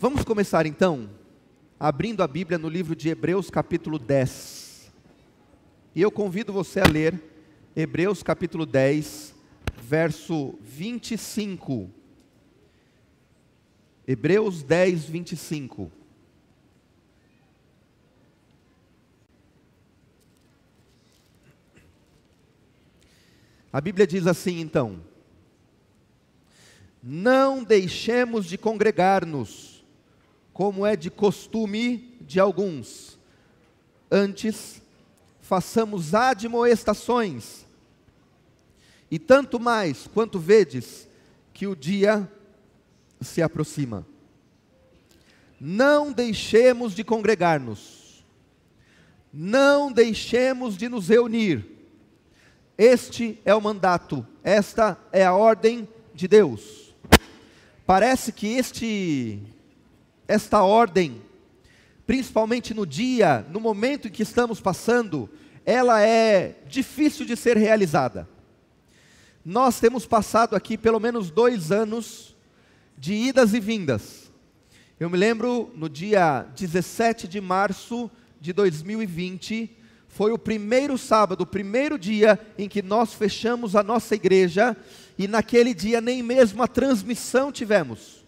Vamos começar então, abrindo a Bíblia no livro de Hebreus, capítulo 10. E eu convido você a ler Hebreus, capítulo 10, verso 25. Hebreus 10, 25. A Bíblia diz assim então: Não deixemos de congregar-nos como é de costume de alguns. Antes, façamos admoestações, e tanto mais quanto vedes que o dia se aproxima. Não deixemos de congregar-nos, não deixemos de nos reunir. Este é o mandato, esta é a ordem de Deus. Parece que este esta ordem, principalmente no dia, no momento em que estamos passando, ela é difícil de ser realizada. Nós temos passado aqui pelo menos dois anos de idas e vindas. Eu me lembro no dia 17 de março de 2020, foi o primeiro sábado, o primeiro dia em que nós fechamos a nossa igreja, e naquele dia nem mesmo a transmissão tivemos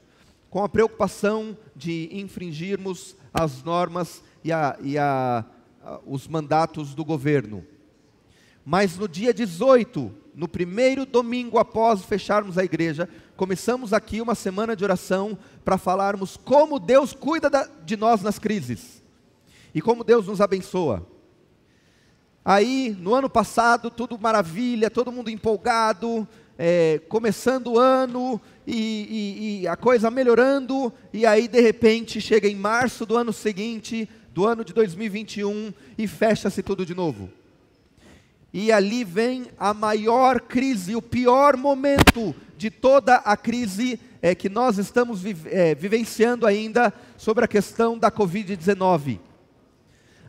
com a preocupação de infringirmos as normas e, a, e a, a, os mandatos do governo. Mas no dia 18, no primeiro domingo após fecharmos a igreja, começamos aqui uma semana de oração para falarmos como Deus cuida da, de nós nas crises e como Deus nos abençoa. Aí, no ano passado, tudo maravilha, todo mundo empolgado, é, começando o ano e, e, e a coisa melhorando, e aí de repente chega em março do ano seguinte, do ano de 2021, e fecha-se tudo de novo. E ali vem a maior crise, o pior momento de toda a crise é, que nós estamos vi é, vivenciando ainda sobre a questão da Covid-19.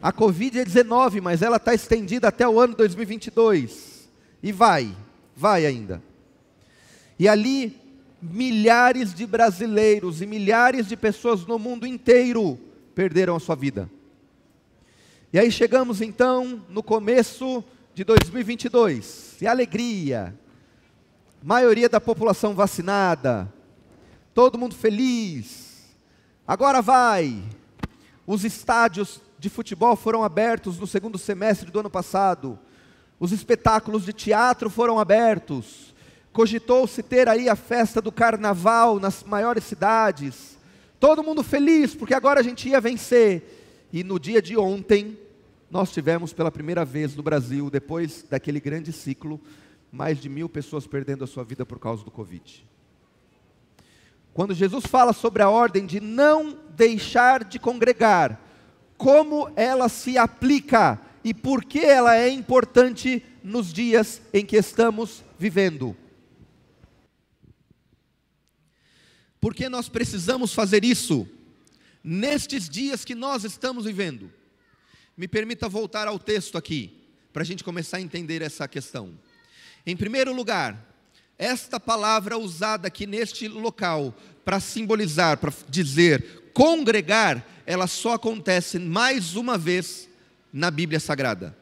A Covid-19, mas ela está estendida até o ano 2022. E vai, vai ainda. E ali, milhares de brasileiros e milhares de pessoas no mundo inteiro perderam a sua vida. E aí chegamos então no começo de 2022, e alegria, maioria da população vacinada, todo mundo feliz. Agora vai. Os estádios de futebol foram abertos no segundo semestre do ano passado. Os espetáculos de teatro foram abertos. Cogitou-se ter aí a festa do carnaval nas maiores cidades. Todo mundo feliz, porque agora a gente ia vencer. E no dia de ontem, nós tivemos pela primeira vez no Brasil, depois daquele grande ciclo, mais de mil pessoas perdendo a sua vida por causa do Covid. Quando Jesus fala sobre a ordem de não deixar de congregar, como ela se aplica e por que ela é importante nos dias em que estamos vivendo. Porque nós precisamos fazer isso nestes dias que nós estamos vivendo. Me permita voltar ao texto aqui, para a gente começar a entender essa questão. Em primeiro lugar, esta palavra usada aqui neste local, para simbolizar, para dizer congregar, ela só acontece mais uma vez na Bíblia Sagrada.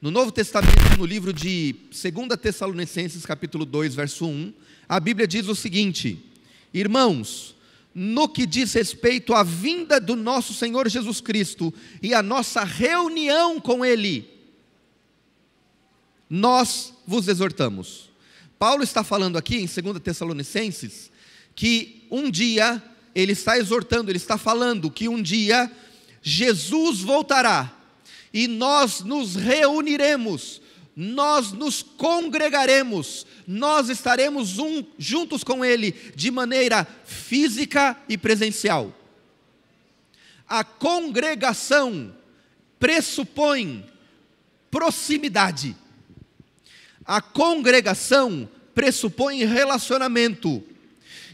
No Novo Testamento, no livro de 2 Tessalonicenses, capítulo 2, verso 1, a Bíblia diz o seguinte: Irmãos, no que diz respeito à vinda do nosso Senhor Jesus Cristo e à nossa reunião com Ele, nós vos exortamos. Paulo está falando aqui em 2 Tessalonicenses que um dia, ele está exortando, ele está falando que um dia Jesus voltará e nós nos reuniremos nós nos congregaremos, nós estaremos um, juntos com Ele de maneira física e presencial. A congregação pressupõe proximidade. A congregação pressupõe relacionamento.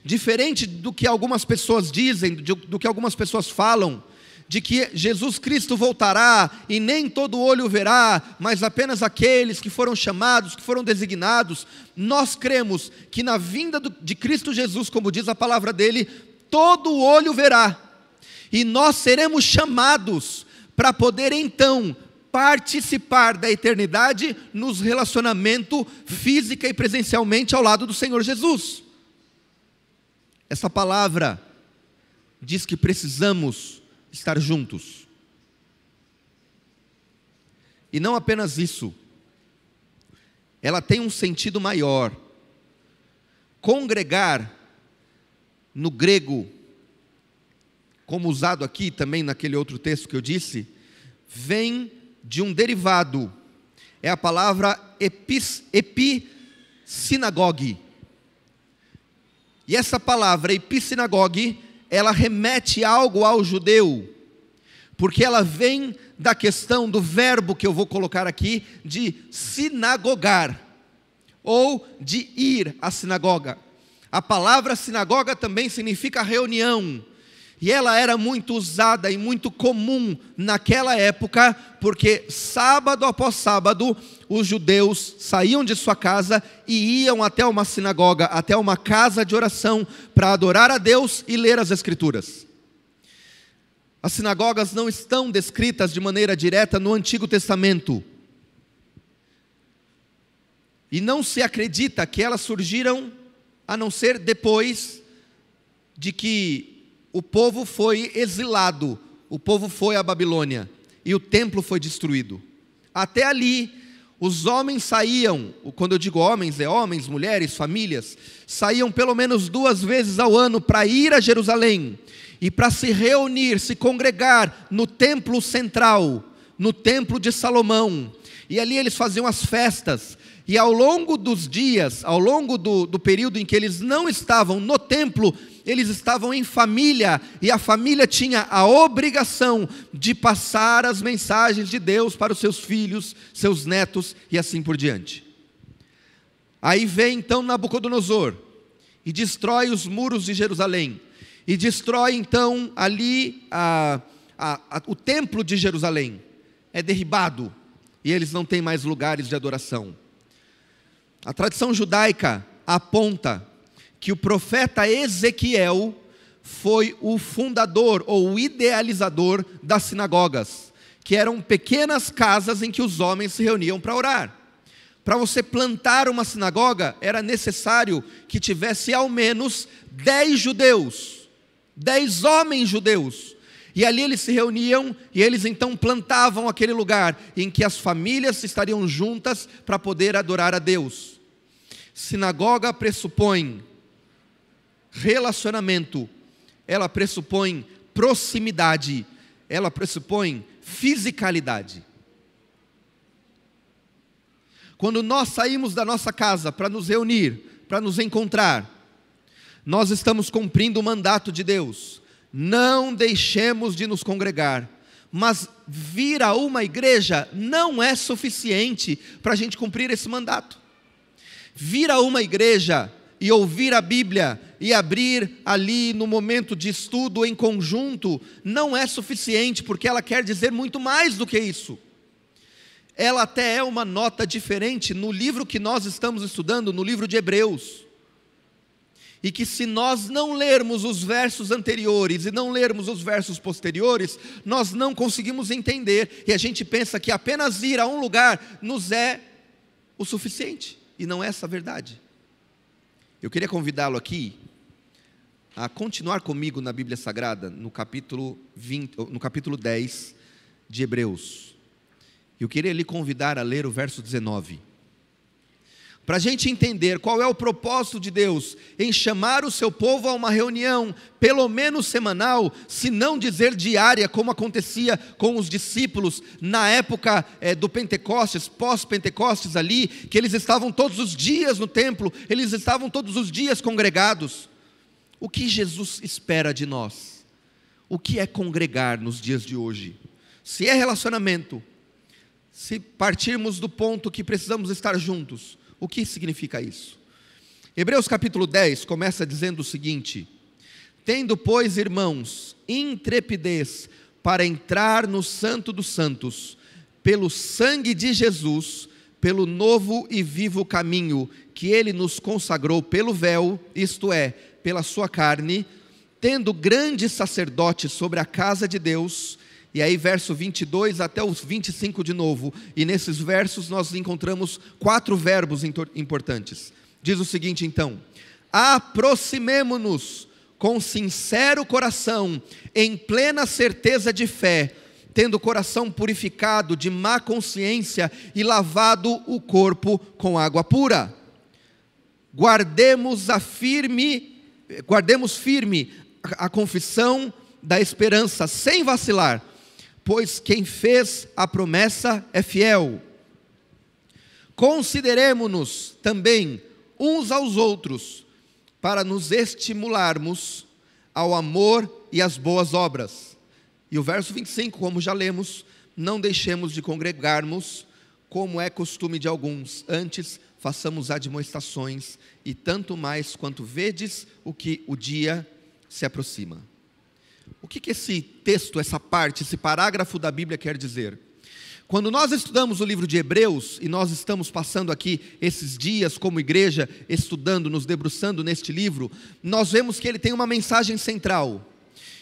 Diferente do que algumas pessoas dizem, do que algumas pessoas falam, de que Jesus Cristo voltará e nem todo olho verá, mas apenas aqueles que foram chamados, que foram designados, nós cremos que na vinda de Cristo Jesus, como diz a palavra dele, todo olho verá, e nós seremos chamados para poder então participar da eternidade nos relacionamento física e presencialmente ao lado do Senhor Jesus. Essa palavra diz que precisamos estar juntos. E não apenas isso, ela tem um sentido maior. Congregar, no grego, como usado aqui também naquele outro texto que eu disse, vem de um derivado, é a palavra epis, epissinagogue. E essa palavra epissinagogue, ela remete algo ao judeu, porque ela vem da questão do verbo que eu vou colocar aqui, de sinagogar, ou de ir à sinagoga. A palavra sinagoga também significa reunião, e ela era muito usada e muito comum naquela época, porque sábado após sábado, os judeus saíam de sua casa e iam até uma sinagoga, até uma casa de oração, para adorar a Deus e ler as Escrituras. As sinagogas não estão descritas de maneira direta no Antigo Testamento. E não se acredita que elas surgiram a não ser depois de que o povo foi exilado, o povo foi à Babilônia e o templo foi destruído. Até ali, os homens saíam, quando eu digo homens, é homens, mulheres, famílias, saíam pelo menos duas vezes ao ano para ir a Jerusalém e para se reunir, se congregar no templo central, no templo de Salomão. E ali eles faziam as festas, e ao longo dos dias, ao longo do, do período em que eles não estavam no templo, eles estavam em família, e a família tinha a obrigação de passar as mensagens de Deus para os seus filhos, seus netos e assim por diante. Aí vem então Nabucodonosor e destrói os muros de Jerusalém, e destrói então ali a, a, a, o templo de Jerusalém, é derribado, e eles não têm mais lugares de adoração. A tradição judaica aponta que o profeta Ezequiel foi o fundador ou o idealizador das sinagogas, que eram pequenas casas em que os homens se reuniam para orar. Para você plantar uma sinagoga, era necessário que tivesse ao menos dez judeus, dez homens judeus. E ali eles se reuniam e eles então plantavam aquele lugar em que as famílias estariam juntas para poder adorar a Deus. Sinagoga pressupõe relacionamento, ela pressupõe proximidade, ela pressupõe fisicalidade. Quando nós saímos da nossa casa para nos reunir, para nos encontrar, nós estamos cumprindo o mandato de Deus. Não deixemos de nos congregar. Mas vir a uma igreja não é suficiente para a gente cumprir esse mandato. Vir a uma igreja e ouvir a Bíblia e abrir ali no momento de estudo em conjunto não é suficiente, porque ela quer dizer muito mais do que isso. Ela até é uma nota diferente no livro que nós estamos estudando, no livro de Hebreus. E que se nós não lermos os versos anteriores e não lermos os versos posteriores, nós não conseguimos entender e a gente pensa que apenas ir a um lugar nos é o suficiente e não é essa a verdade. Eu queria convidá-lo aqui a continuar comigo na Bíblia Sagrada, no capítulo, 20, no capítulo 10 de Hebreus. Eu queria lhe convidar a ler o verso 19 para a gente entender qual é o propósito de Deus em chamar o seu povo a uma reunião, pelo menos semanal, se não dizer diária, como acontecia com os discípulos na época é, do Pentecostes, pós-Pentecostes ali, que eles estavam todos os dias no templo, eles estavam todos os dias congregados. O que Jesus espera de nós? O que é congregar nos dias de hoje? Se é relacionamento, se partirmos do ponto que precisamos estar juntos, o que significa isso? Hebreus capítulo 10 começa dizendo o seguinte: Tendo, pois, irmãos, intrepidez para entrar no Santo dos Santos, pelo sangue de Jesus, pelo novo e vivo caminho que ele nos consagrou pelo véu, isto é, pela sua carne, tendo grande sacerdote sobre a casa de Deus, e aí verso 22 até os 25 de novo, e nesses versos nós encontramos quatro verbos importantes. Diz o seguinte então: aproximemo-nos com sincero coração, em plena certeza de fé, tendo o coração purificado de má consciência e lavado o corpo com água pura. Guardemos a firme, guardemos firme a confissão da esperança sem vacilar, pois quem fez a promessa é fiel. Consideremos-nos também uns aos outros para nos estimularmos ao amor e às boas obras. E o verso 25, como já lemos, não deixemos de congregarmos, como é costume de alguns, antes façamos admoestações, e tanto mais quanto vedes o que o dia se aproxima. O que, que esse texto, essa parte, esse parágrafo da Bíblia quer dizer? Quando nós estudamos o livro de Hebreus, e nós estamos passando aqui esses dias como igreja, estudando, nos debruçando neste livro, nós vemos que ele tem uma mensagem central.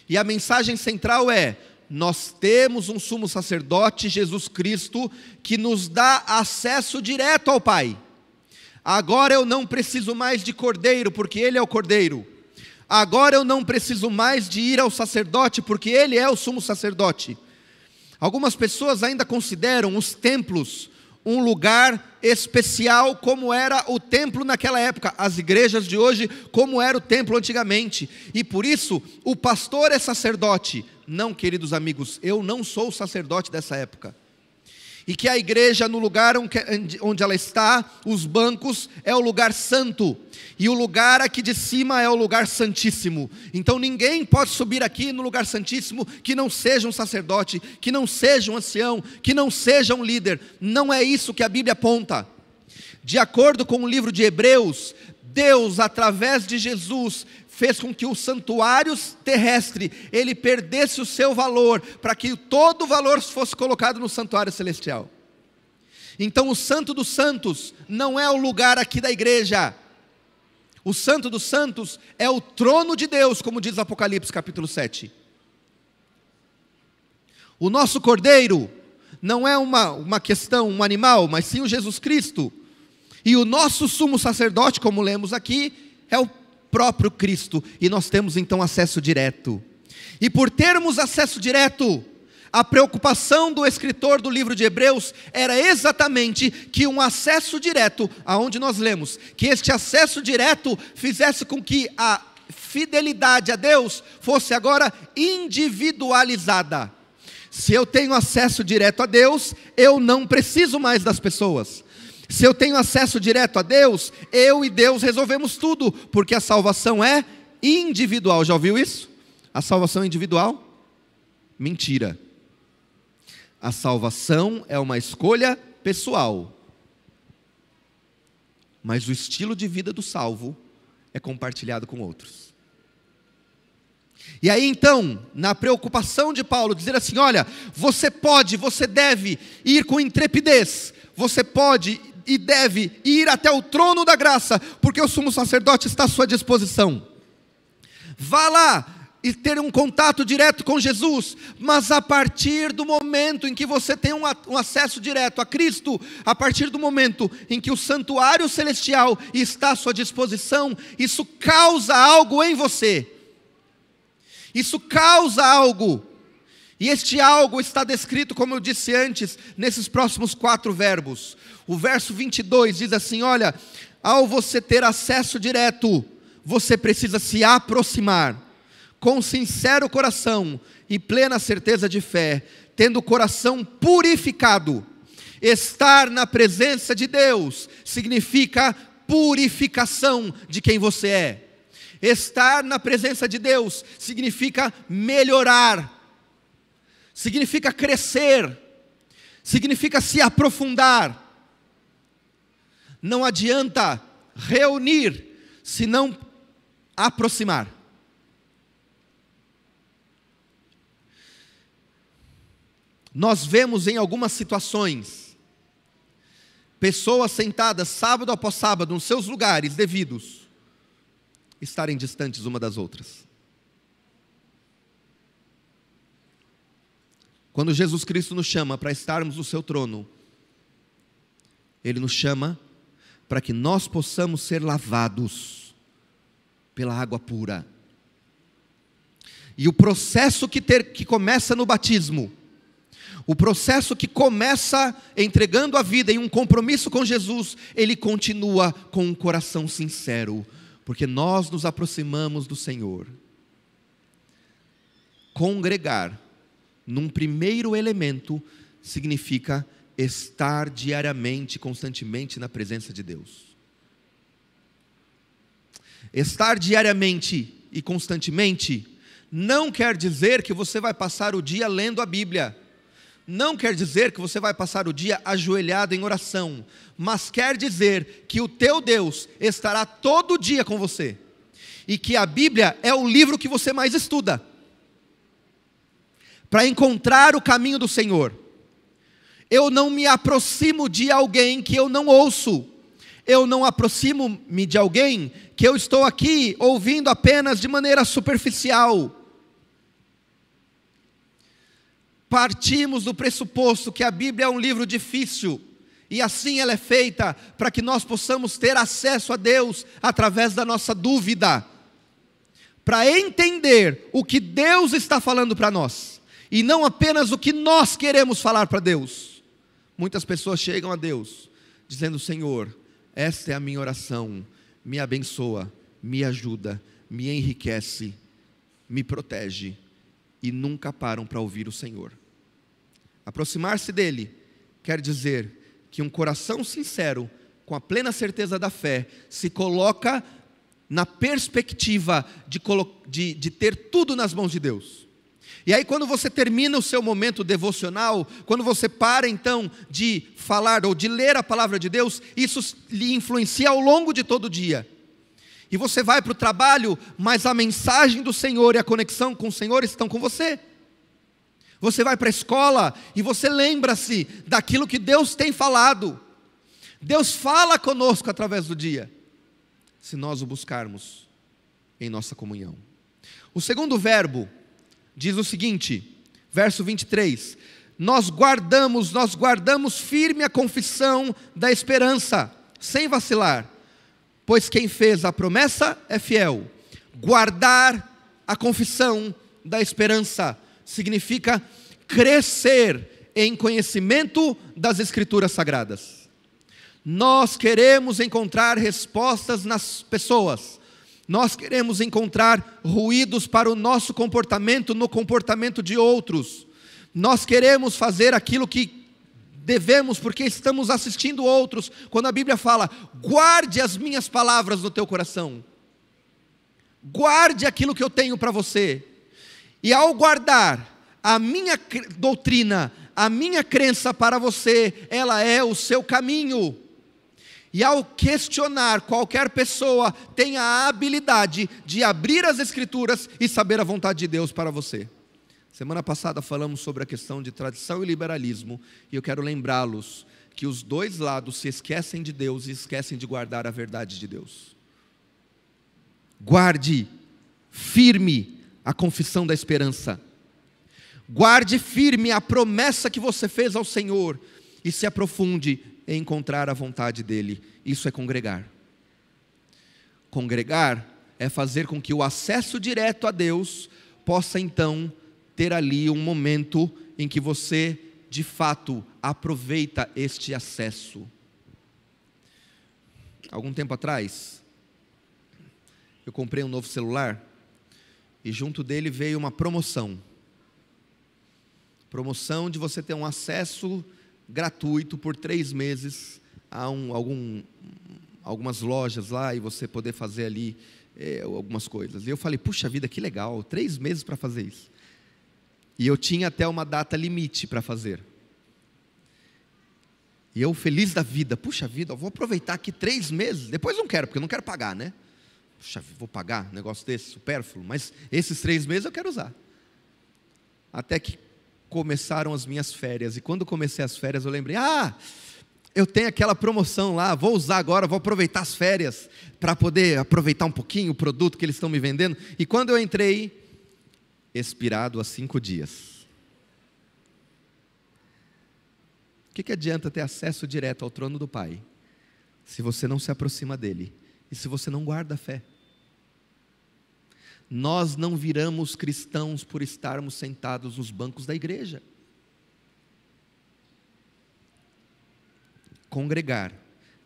E a mensagem central é: nós temos um sumo sacerdote, Jesus Cristo, que nos dá acesso direto ao Pai. Agora eu não preciso mais de cordeiro, porque Ele é o cordeiro. Agora eu não preciso mais de ir ao sacerdote, porque Ele é o sumo sacerdote. Algumas pessoas ainda consideram os templos um lugar especial, como era o templo naquela época, as igrejas de hoje, como era o templo antigamente, e por isso o pastor é sacerdote. Não, queridos amigos, eu não sou sacerdote dessa época e que a igreja, no lugar onde ela está, os bancos, é o lugar santo, e o lugar aqui de cima é o lugar santíssimo. Então ninguém pode subir aqui no lugar santíssimo que não seja um sacerdote, que não seja um ancião, que não seja um líder. Não é isso que a Bíblia aponta. De acordo com o livro de Hebreus, Deus, através de Jesus, fez com que o santuário terrestre ele perdesse o seu valor, para que todo o valor fosse colocado no santuário celestial. Então o Santo dos Santos não é o lugar aqui da igreja. O Santo dos Santos é o trono de Deus, como diz Apocalipse capítulo 7. O nosso cordeiro não é uma, uma questão, um animal, mas sim o Jesus Cristo. E o nosso sumo sacerdote, como lemos aqui, é o próprio Cristo, e nós temos então acesso direto. E por termos acesso direto, a preocupação do escritor do livro de Hebreus era exatamente que um acesso direto, aonde nós lemos, que este acesso direto fizesse com que a fidelidade a Deus fosse agora individualizada. Se eu tenho acesso direto a Deus, eu não preciso mais das pessoas. Se eu tenho acesso direto a Deus, eu e Deus resolvemos tudo, porque a salvação é individual. Já ouviu isso? A salvação é individual? Mentira. A salvação é uma escolha pessoal. Mas o estilo de vida do salvo é compartilhado com outros. E aí então, na preocupação de Paulo, dizer assim: olha, você pode, você deve ir com intrepidez, você pode e deve ir até o trono da graça, porque o sumo sacerdote está à sua disposição. Vá lá e ter um contato direto com Jesus, mas a partir do momento em que você tem um, um acesso direto a Cristo, a partir do momento em que o santuário celestial está à sua disposição, isso causa algo em você. Isso causa algo. E este algo está descrito, como eu disse antes, nesses próximos quatro verbos. O verso 22 diz assim: Olha, ao você ter acesso direto, você precisa se aproximar com sincero coração e plena certeza de fé, tendo o coração purificado. Estar na presença de Deus significa purificação de quem você é. Estar na presença de Deus significa melhorar, significa crescer, significa se aprofundar. Não adianta reunir se não aproximar. Nós vemos em algumas situações pessoas sentadas sábado após sábado nos seus lugares devidos estarem distantes uma das outras. Quando Jesus Cristo nos chama para estarmos no seu trono, Ele nos chama para que nós possamos ser lavados pela água pura. E o processo que, ter, que começa no batismo, o processo que começa entregando a vida em um compromisso com Jesus, ele continua com um coração sincero, porque nós nos aproximamos do Senhor. Congregar, num primeiro elemento, significa estar diariamente, constantemente na presença de Deus. Estar diariamente e constantemente não quer dizer que você vai passar o dia lendo a Bíblia. Não quer dizer que você vai passar o dia ajoelhado em oração, mas quer dizer que o teu Deus estará todo dia com você. E que a Bíblia é o livro que você mais estuda. Para encontrar o caminho do Senhor. Eu não me aproximo de alguém que eu não ouço. Eu não aproximo-me de alguém que eu estou aqui ouvindo apenas de maneira superficial. Partimos do pressuposto que a Bíblia é um livro difícil, e assim ela é feita para que nós possamos ter acesso a Deus através da nossa dúvida, para entender o que Deus está falando para nós, e não apenas o que nós queremos falar para Deus. Muitas pessoas chegam a Deus dizendo: Senhor, esta é a minha oração, me abençoa, me ajuda, me enriquece, me protege, e nunca param para ouvir o Senhor. Aproximar-se dele quer dizer que um coração sincero, com a plena certeza da fé, se coloca na perspectiva de, de, de ter tudo nas mãos de Deus. E aí, quando você termina o seu momento devocional, quando você para então de falar ou de ler a palavra de Deus, isso lhe influencia ao longo de todo o dia. E você vai para o trabalho, mas a mensagem do Senhor e a conexão com o Senhor estão com você. Você vai para a escola e você lembra-se daquilo que Deus tem falado. Deus fala conosco através do dia, se nós o buscarmos em nossa comunhão. O segundo verbo diz o seguinte, verso 23: Nós guardamos, nós guardamos firme a confissão da esperança, sem vacilar, pois quem fez a promessa é fiel. Guardar a confissão da esperança significa crescer em conhecimento das Escrituras Sagradas. Nós queremos encontrar respostas nas pessoas, nós queremos encontrar ruídos para o nosso comportamento no comportamento de outros. Nós queremos fazer aquilo que devemos porque estamos assistindo outros. Quando a Bíblia fala: "Guarde as minhas palavras no teu coração". Guarde aquilo que eu tenho para você. E ao guardar a minha doutrina, a minha crença para você, ela é o seu caminho. E ao questionar, qualquer pessoa tem a habilidade de abrir as Escrituras e saber a vontade de Deus para você. Semana passada falamos sobre a questão de tradição e liberalismo, e eu quero lembrá-los que os dois lados se esquecem de Deus e esquecem de guardar a verdade de Deus. Guarde firme a confissão da esperança. Guarde firme a promessa que você fez ao Senhor e se aprofunde encontrar a vontade dele. Isso é congregar. Congregar é fazer com que o acesso direto a Deus possa então ter ali um momento em que você, de fato, aproveita este acesso. Algum tempo atrás, eu comprei um novo celular e junto dele veio uma promoção. Promoção de você ter um acesso gratuito por três meses a um, algum, algumas lojas lá e você poder fazer ali é, algumas coisas. E eu falei, puxa vida, que legal, três meses para fazer isso. E eu tinha até uma data limite para fazer. E eu feliz da vida, puxa vida, vou aproveitar aqui três meses, depois não quero, porque eu não quero pagar, né? Puxa, vou pagar um negócio desse, supérfluo, mas esses três meses eu quero usar. Até que começaram as minhas férias. E quando comecei as férias, eu lembrei: ah, eu tenho aquela promoção lá, vou usar agora, vou aproveitar as férias para poder aproveitar um pouquinho o produto que eles estão me vendendo. E quando eu entrei, expirado há cinco dias. que, que adianta ter acesso direto ao trono do Pai, se você não se aproxima dele e se você não guarda a fé? Nós não viramos cristãos por estarmos sentados nos bancos da igreja. Congregar,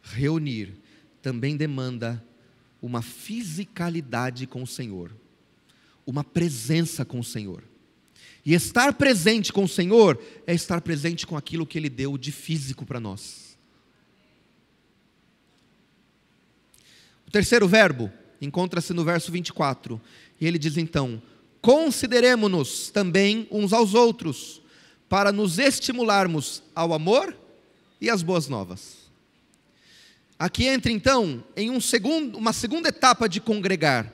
reunir, também demanda uma fisicalidade com o Senhor, uma presença com o Senhor. E estar presente com o Senhor é estar presente com aquilo que Ele deu de físico para nós. O terceiro verbo encontra-se no verso 24, e ele diz então: Consideremos-nos também uns aos outros, para nos estimularmos ao amor e às boas novas. Aqui entra então em um segundo, uma segunda etapa de congregar.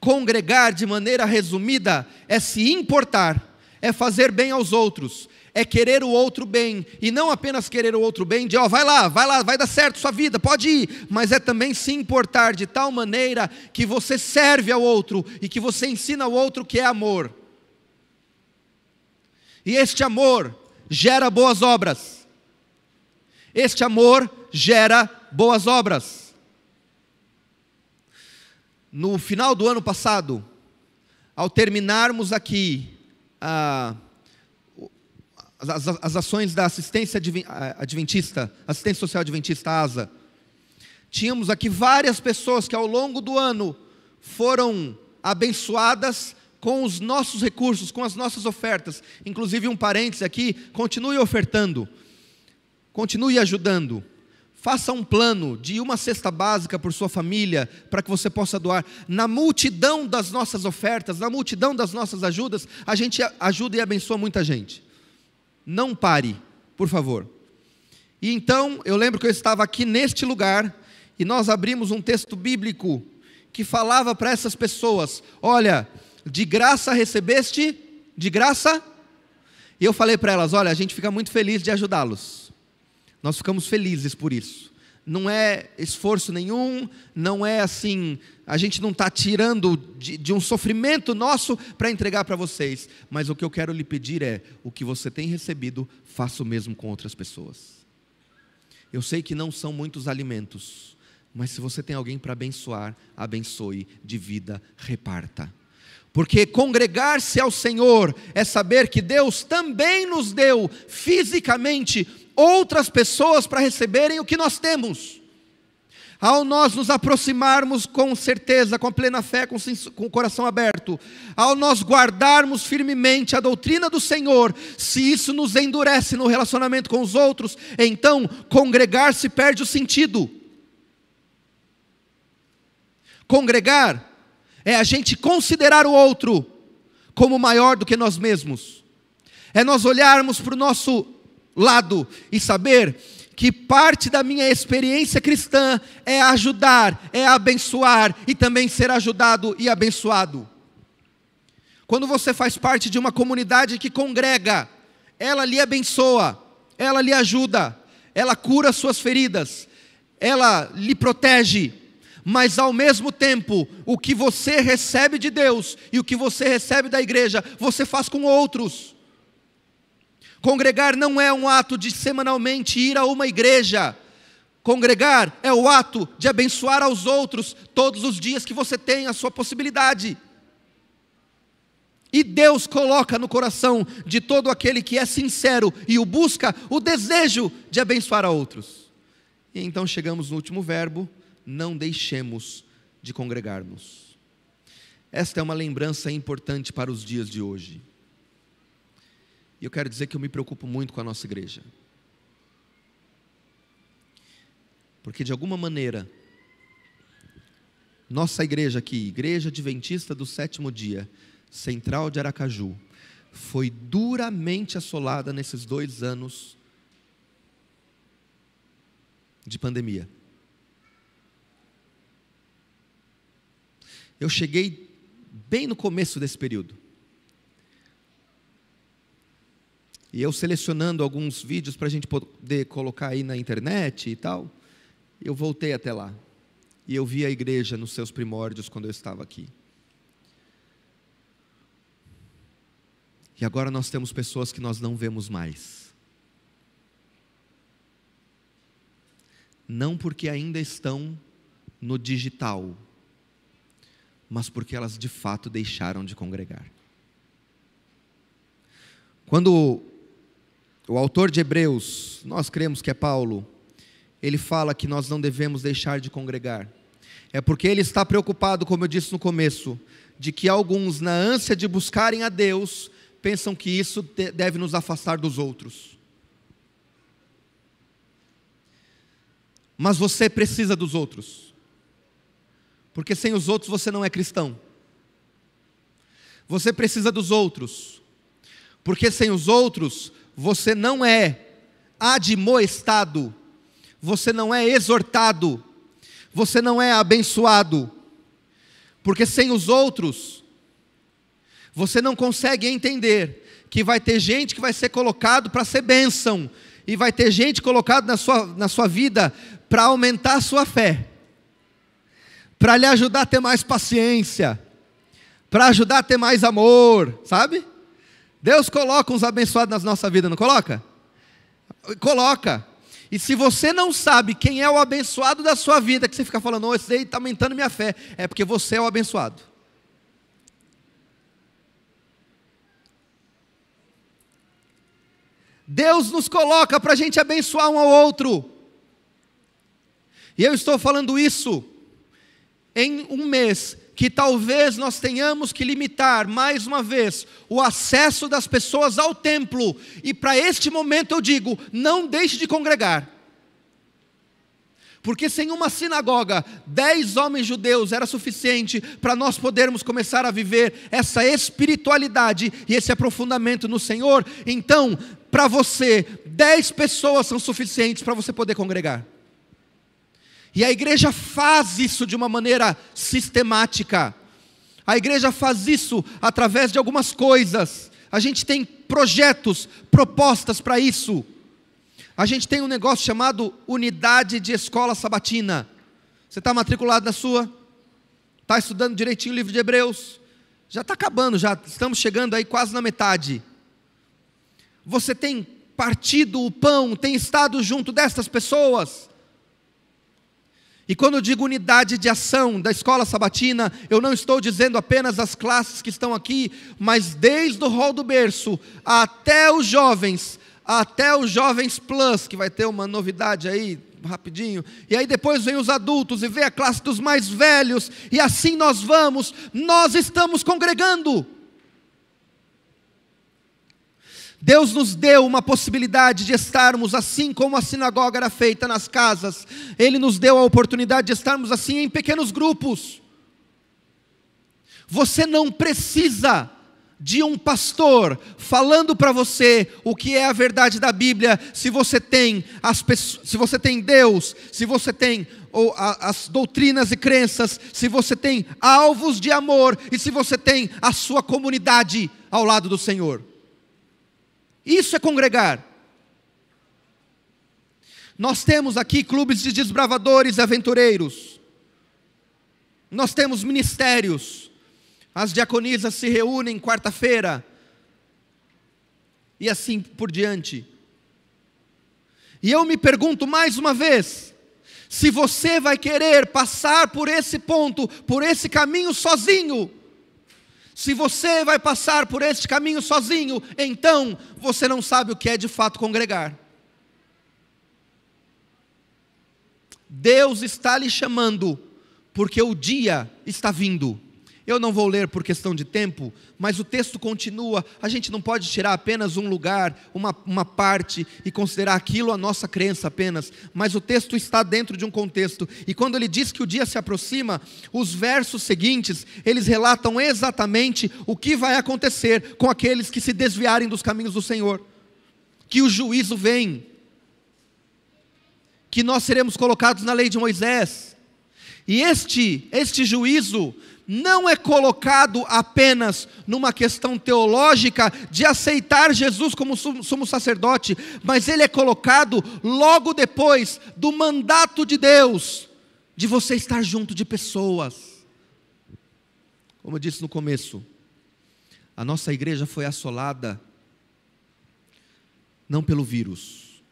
Congregar, de maneira resumida, é se importar, é fazer bem aos outros, é querer o outro bem, e não apenas querer o outro bem, de ó, oh, vai lá, vai lá, vai dar certo sua vida, pode ir, mas é também se importar de tal maneira que você serve ao outro e que você ensina ao outro que é amor. E este amor gera boas obras. Este amor gera boas obras. No final do ano passado, ao terminarmos aqui a as, as ações da assistência adventista, assistência social adventista ASA. Tínhamos aqui várias pessoas que ao longo do ano foram abençoadas com os nossos recursos, com as nossas ofertas. Inclusive, um parênteses aqui: continue ofertando, continue ajudando. Faça um plano de uma cesta básica por sua família, para que você possa doar. Na multidão das nossas ofertas, na multidão das nossas ajudas, a gente ajuda e abençoa muita gente. Não pare, por favor. E então, eu lembro que eu estava aqui neste lugar e nós abrimos um texto bíblico que falava para essas pessoas: olha, de graça recebeste, de graça. E eu falei para elas: olha, a gente fica muito feliz de ajudá-los. Nós ficamos felizes por isso não é esforço nenhum, não é assim, a gente não está tirando de, de, um sofrimento nosso para entregar para vocês, mas o que eu quero lhe pedir é: o que você tem recebido, faça o mesmo com outras pessoas. Eu sei que não são muitos alimentos, mas se você tem alguém para abençoar, abençoe, de vida, reparta. Porque congregar-se ao Senhor é saber que Deus também nos deu fisicamente outras pessoas para receberem o que nós temos. Ao nós nos aproximarmos com certeza, com plena fé, com, com o coração aberto, ao nós guardarmos firmemente a doutrina do Senhor, se isso nos endurece no relacionamento com os outros, então congregar-se perde o sentido. Congregar é a gente considerar o outro como maior do que nós mesmos, é nós olharmos para o nosso lado e saber que parte da minha experiência cristã é ajudar, é abençoar e também ser ajudado e abençoado. Quando você faz parte de uma comunidade que congrega, ela lhe abençoa, ela lhe ajuda, ela cura suas feridas, ela lhe protege, mas ao mesmo tempo, o que você recebe de Deus e o que você recebe da igreja, você faz com outros. Congregar não é um ato de semanalmente ir a uma igreja. Congregar é o ato de abençoar aos outros todos os dias que você tem a sua possibilidade. E Deus coloca no coração de todo aquele que é sincero e o busca o desejo de abençoar a outros. E então chegamos no último verbo: não deixemos de congregar-nos. Esta é uma lembrança importante para os dias de hoje. E eu quero dizer que eu me preocupo muito com a nossa igreja. Porque de alguma maneira, nossa igreja aqui, Igreja Adventista do Sétimo Dia, Central de Aracaju, foi duramente assolada nesses dois anos de pandemia. Eu cheguei bem no começo desse período. E eu selecionando alguns vídeos para a gente poder colocar aí na internet e tal, eu voltei até lá. E eu vi a igreja nos seus primórdios quando eu estava aqui. E agora nós temos pessoas que nós não vemos mais. não porque ainda estão no digital, mas porque elas de fato deixaram de congregar. Quando o autor de Hebreus, nós cremos que é Paulo, ele fala que nós não devemos deixar de congregar. É porque ele está preocupado, como eu disse no começo, de que alguns, na ânsia de buscarem a Deus, pensam que isso deve nos afastar dos outros. Mas você precisa dos outros, porque sem os outros você não é cristão. Você precisa dos outros, porque sem os outros você não é admoestado, você não é exortado, você não é abençoado, porque sem os outros você não consegue entender que vai ter gente que vai ser colocado para ser bênção, e vai ter gente colocado na sua, na sua vida para aumentar a sua fé, para lhe ajudar a ter mais paciência, para ajudar a ter mais amor, sabe? Deus coloca uns abençoados na nossa vida, não coloca? Coloca. E se você não sabe quem é o abençoado da sua vida, que você fica falando, oh, esse aí está aumentando minha fé, é porque você é o abençoado. Deus nos coloca para a gente abençoar um ao outro. E eu estou falando isso em um mês que talvez nós tenhamos que limitar mais uma vez o acesso das pessoas ao templo. E para este momento eu digo: não deixe de congregar. Porque sem uma sinagoga, dez homens judeus era suficiente para nós podermos começar a viver essa espiritualidade e esse aprofundamento no Senhor. Então, para você, dez pessoas são suficientes para você poder congregar. E a igreja faz isso de uma maneira sistemática. A igreja faz isso através de algumas coisas. A gente tem projetos, propostas para isso. A gente tem um negócio chamado Unidade de Escola Sabatina. Você está matriculado na sua? Está estudando direitinho o livro de Hebreus? Já está acabando, já estamos chegando aí quase na metade. Você tem partido o pão, tem estado junto destas pessoas? E quando eu digo unidade de ação da escola sabatina, eu não estou dizendo apenas as classes que estão aqui, mas desde o hall do berço até os jovens, até os jovens plus, que vai ter uma novidade aí rapidinho. E aí depois vem os adultos e vem a classe dos mais velhos, e assim nós vamos, nós estamos congregando. Deus nos deu uma possibilidade de estarmos assim como a sinagoga era feita nas casas. Ele nos deu a oportunidade de estarmos assim em pequenos grupos. Você não precisa de um pastor falando para você o que é a verdade da Bíblia, se você tem as se você tem Deus, se você tem ou, a, as doutrinas e crenças, se você tem alvos de amor e se você tem a sua comunidade ao lado do Senhor. Isso é congregar. Nós temos aqui clubes de desbravadores e aventureiros. Nós temos ministérios. As diaconisas se reúnem quarta-feira. E assim por diante. E eu me pergunto mais uma vez: se você vai querer passar por esse ponto, por esse caminho sozinho, se você vai passar por este caminho sozinho, então você não sabe o que é de fato congregar. Deus está lhe chamando, porque o dia está vindo. Eu não vou ler por questão de tempo, mas o texto continua. A gente não pode tirar apenas um lugar, uma, uma parte e considerar aquilo a nossa crença apenas, mas o texto está dentro de um contexto. E quando ele diz que o dia se aproxima, os versos seguintes, eles relatam exatamente o que vai acontecer com aqueles que se desviarem dos caminhos do Senhor. Que o juízo vem, que nós seremos colocados na lei de Moisés. E este, este juízo não é colocado apenas numa questão teológica de aceitar Jesus como sumo sacerdote, mas ele é colocado logo depois do mandato de Deus, de você estar junto de pessoas. Como eu disse no começo, a nossa igreja foi assolada não pelo vírus,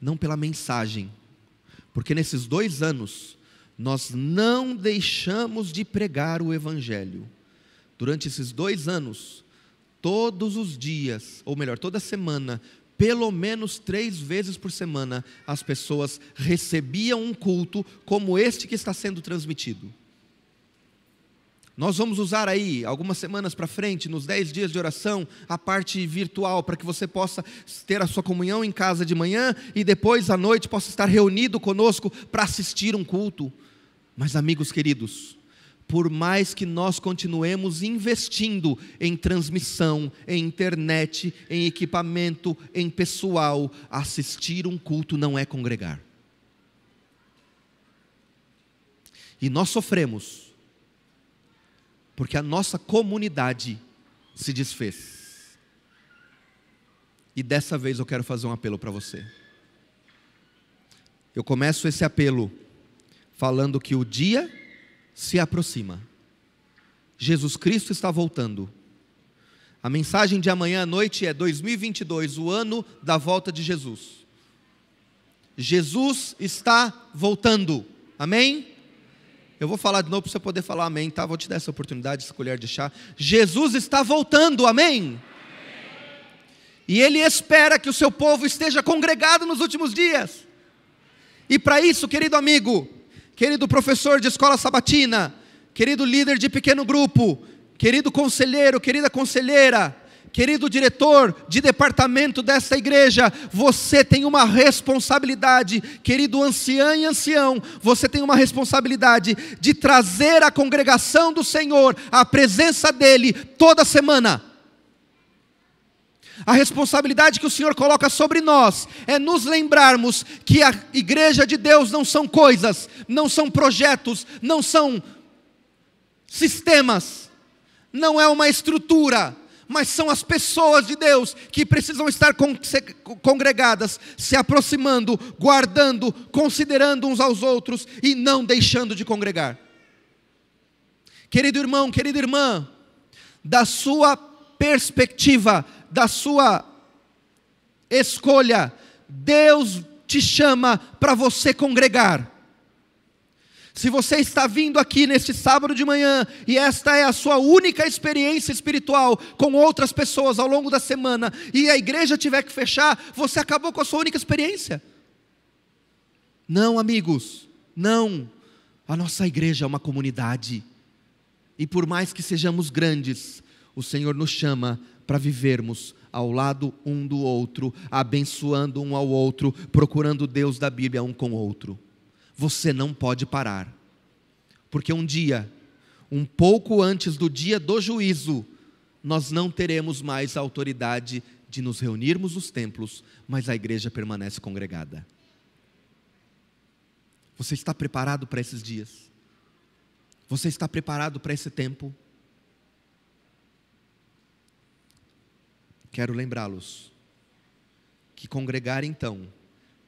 não pela mensagem, porque nesses dois anos nós não deixamos de pregar o Evangelho. Durante esses dois anos, todos os dias, ou melhor, toda semana, pelo menos três vezes por semana, as pessoas recebiam um culto como este que está sendo transmitido. Nós vamos usar aí, algumas semanas para frente, nos dez dias de oração, a parte virtual, para que você possa ter a sua comunhão em casa de manhã e depois à noite possa estar reunido conosco para assistir um culto. Mas, amigos queridos, por mais que nós continuemos investindo em transmissão, em internet, em equipamento, em pessoal, assistir um culto não é congregar. E nós sofremos porque a nossa comunidade se desfez. E dessa vez eu quero fazer um apelo para você. Eu começo esse apelo falando que o dia se aproxima. Jesus Cristo está voltando. A mensagem de amanhã à noite é 2022, o ano da volta de Jesus. Jesus está voltando. Amém? Eu vou falar de novo para você poder falar amém, tá? Vou te dar essa oportunidade, essa colher de chá. Jesus está voltando, amém? E Ele espera que o seu povo esteja congregado nos últimos dias. E para isso, querido amigo, querido professor de escola sabatina, querido líder de pequeno grupo, querido conselheiro, querida conselheira, Querido diretor de departamento dessa igreja, você tem uma responsabilidade, querido ancião e ancião, você tem uma responsabilidade de trazer a congregação do Senhor à presença dEle toda semana. A responsabilidade que o Senhor coloca sobre nós é nos lembrarmos que a igreja de Deus não são coisas, não são projetos, não são sistemas, não é uma estrutura, mas são as pessoas de Deus que precisam estar congregadas, se aproximando, guardando, considerando uns aos outros e não deixando de congregar. Querido irmão, querida irmã, da sua perspectiva, da sua escolha, Deus te chama para você congregar. Se você está vindo aqui neste sábado de manhã e esta é a sua única experiência espiritual com outras pessoas ao longo da semana e a igreja tiver que fechar, você acabou com a sua única experiência. Não, amigos, não. A nossa igreja é uma comunidade. E por mais que sejamos grandes, o Senhor nos chama para vivermos ao lado um do outro, abençoando um ao outro, procurando Deus da Bíblia um com o outro você não pode parar. Porque um dia, um pouco antes do dia do juízo, nós não teremos mais a autoridade de nos reunirmos nos templos, mas a igreja permanece congregada. Você está preparado para esses dias? Você está preparado para esse tempo? Quero lembrá-los que congregar então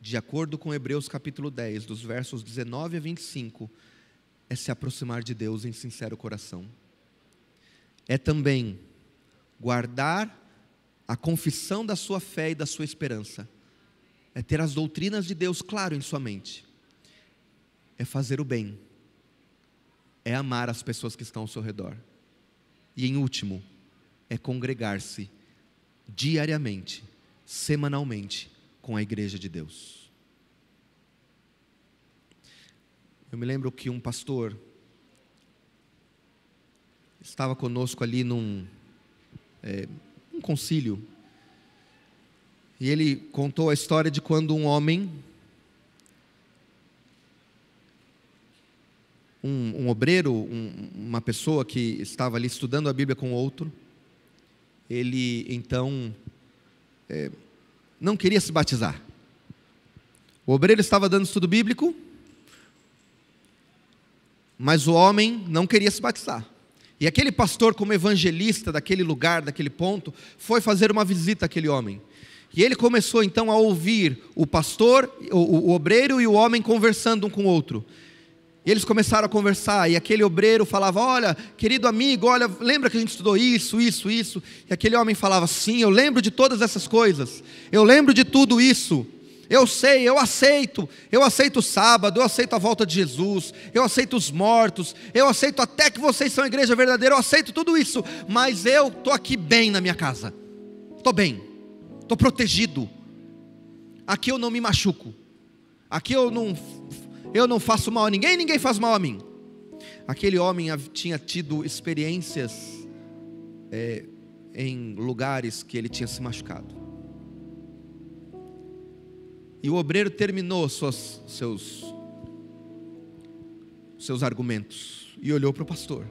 de acordo com Hebreus capítulo 10, dos versos 19 a 25, é se aproximar de Deus em sincero coração. É também guardar a confissão da sua fé e da sua esperança. É ter as doutrinas de Deus claro em sua mente. É fazer o bem. É amar as pessoas que estão ao seu redor. E em último, é congregar-se diariamente, semanalmente, com a igreja de Deus. Eu me lembro que um pastor estava conosco ali num é, um concílio e ele contou a história de quando um homem, um, um obreiro, um, uma pessoa que estava ali estudando a Bíblia com outro, ele então é, não queria se batizar. O obreiro estava dando estudo bíblico, mas o homem não queria se batizar. E aquele pastor, como evangelista daquele lugar, daquele ponto, foi fazer uma visita àquele homem. E ele começou então a ouvir o pastor, o, o, obreiro e o homem conversando um com o outro. E eles começaram a conversar, e aquele obreiro falava: Olha, querido amigo, olha, lembra que a gente estudou isso, isso, isso? E aquele homem falava: Sim, eu lembro de todas essas coisas, eu lembro de tudo isso. Eu sei, eu aceito. Eu aceito o sábado, eu aceito a volta de Jesus, eu aceito os mortos, eu aceito até que vocês são a igreja verdadeira, eu aceito tudo isso, mas eu estou aqui bem na minha casa. Estou bem, estou protegido. Aqui eu não me machuco. Aqui eu não, eu não faço mal a ninguém, ninguém faz mal a mim. Aquele homem tinha tido experiências é, em lugares que ele tinha se machucado. E o obreiro terminou suas, seus, seus argumentos e olhou para o pastor.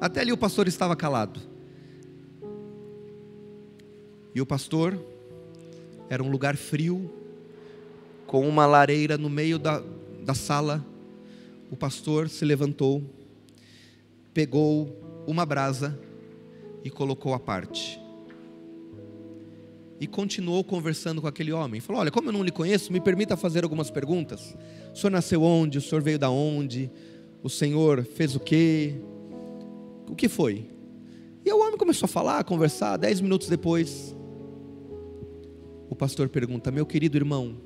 Até ali o pastor estava calado. E o pastor era um lugar frio, com uma lareira no meio da, da sala. O pastor se levantou, pegou uma brasa e colocou à parte e continuou conversando com aquele homem. Falou: Olha, como eu não lhe conheço, me permita fazer algumas perguntas. O senhor nasceu onde? O senhor veio da onde? O senhor fez o quê? O que foi? E o homem começou a falar, a conversar. Dez minutos depois, o pastor pergunta: Meu querido irmão,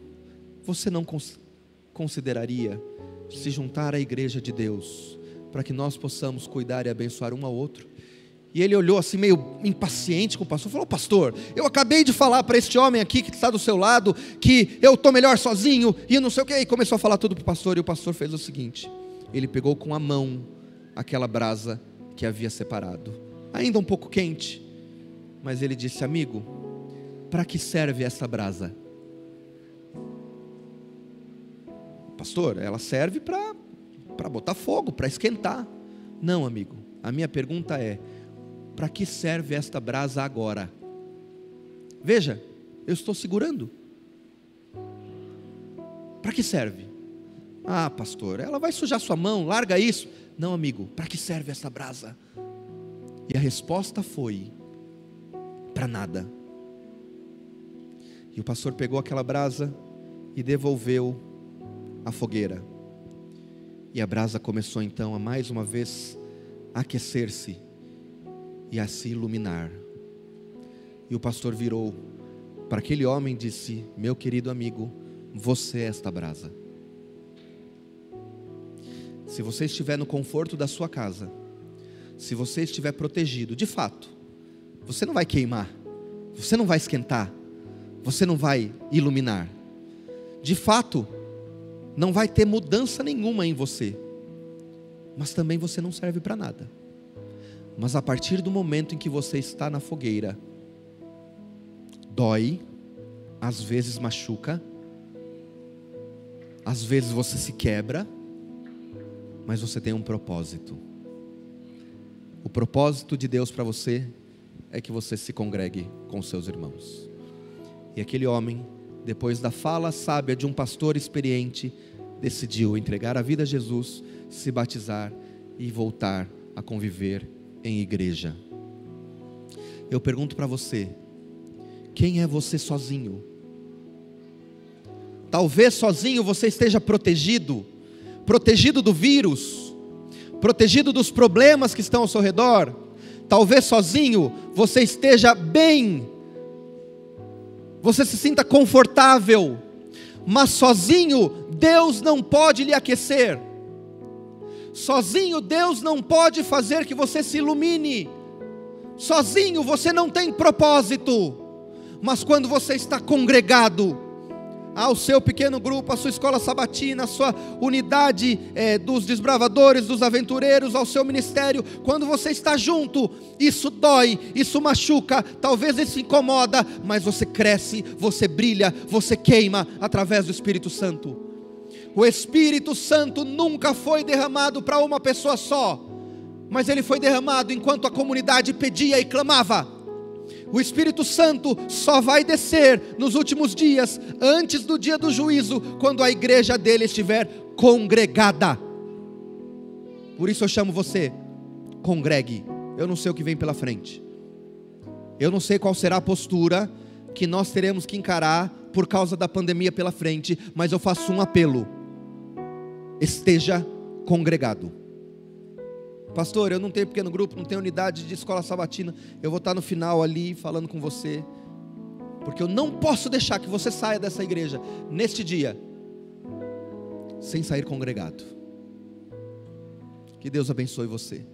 você não consideraria se juntar à igreja de Deus para que nós possamos cuidar e abençoar um ao outro? E ele olhou assim, meio impaciente com o pastor, falou: Pastor, eu acabei de falar para este homem aqui que está do seu lado que eu estou melhor sozinho e não sei o que. E começou a falar tudo para o pastor. E o pastor fez o seguinte: ele pegou com a mão aquela brasa que havia separado, ainda um pouco quente, mas ele disse: Amigo, para que serve essa brasa? Pastor, ela serve para botar fogo, para esquentar. Não, amigo, a minha pergunta é para que serve esta brasa agora? Veja, eu estou segurando. Para que serve? Ah, pastor, ela vai sujar sua mão, larga isso. Não, amigo, para que serve esta brasa? E a resposta foi: para nada. E o pastor pegou aquela brasa e devolveu à fogueira. E a brasa começou então a mais uma vez aquecer-se e a se iluminar. E o pastor virou para aquele homem e disse: Meu querido amigo, você é esta brasa. Se você estiver no conforto da sua casa, se você estiver protegido, de fato, você não vai queimar, você não vai esquentar, você não vai iluminar. De fato, não vai ter mudança nenhuma em você, mas também você não serve para nada. Mas a partir do momento em que você está na fogueira, dói, às vezes machuca, às vezes você se quebra, mas você tem um propósito. O propósito de Deus para você é que você se congregue com seus irmãos. E aquele homem, depois da fala sábia de um pastor experiente, decidiu entregar a vida a Jesus, se batizar e voltar a conviver em igreja. Eu pergunto para você: quem é você sozinho? Talvez sozinho você esteja protegido, protegido do vírus, protegido dos problemas que estão ao seu redor. Talvez sozinho você esteja bem, você se sinta confortável, mas sozinho Deus não pode lhe aquecer. Sozinho Deus não pode fazer que você se ilumine. Sozinho você não tem propósito. Mas quando você está congregado, ao seu pequeno grupo, à sua escola sabatina, à sua unidade é, dos desbravadores, dos aventureiros, ao seu ministério, quando você está junto, isso dói, isso machuca, talvez isso incomoda, mas você cresce, você brilha, você queima através do Espírito Santo. O Espírito Santo nunca foi derramado para uma pessoa só, mas ele foi derramado enquanto a comunidade pedia e clamava. O Espírito Santo só vai descer nos últimos dias, antes do dia do juízo, quando a igreja dele estiver congregada. Por isso eu chamo você, congregue. Eu não sei o que vem pela frente. Eu não sei qual será a postura que nós teremos que encarar por causa da pandemia pela frente, mas eu faço um apelo esteja congregado. Pastor, eu não tenho pequeno grupo, não tenho unidade de escola sabatina. Eu vou estar no final ali falando com você. Porque eu não posso deixar que você saia dessa igreja neste dia sem sair congregado. Que Deus abençoe você.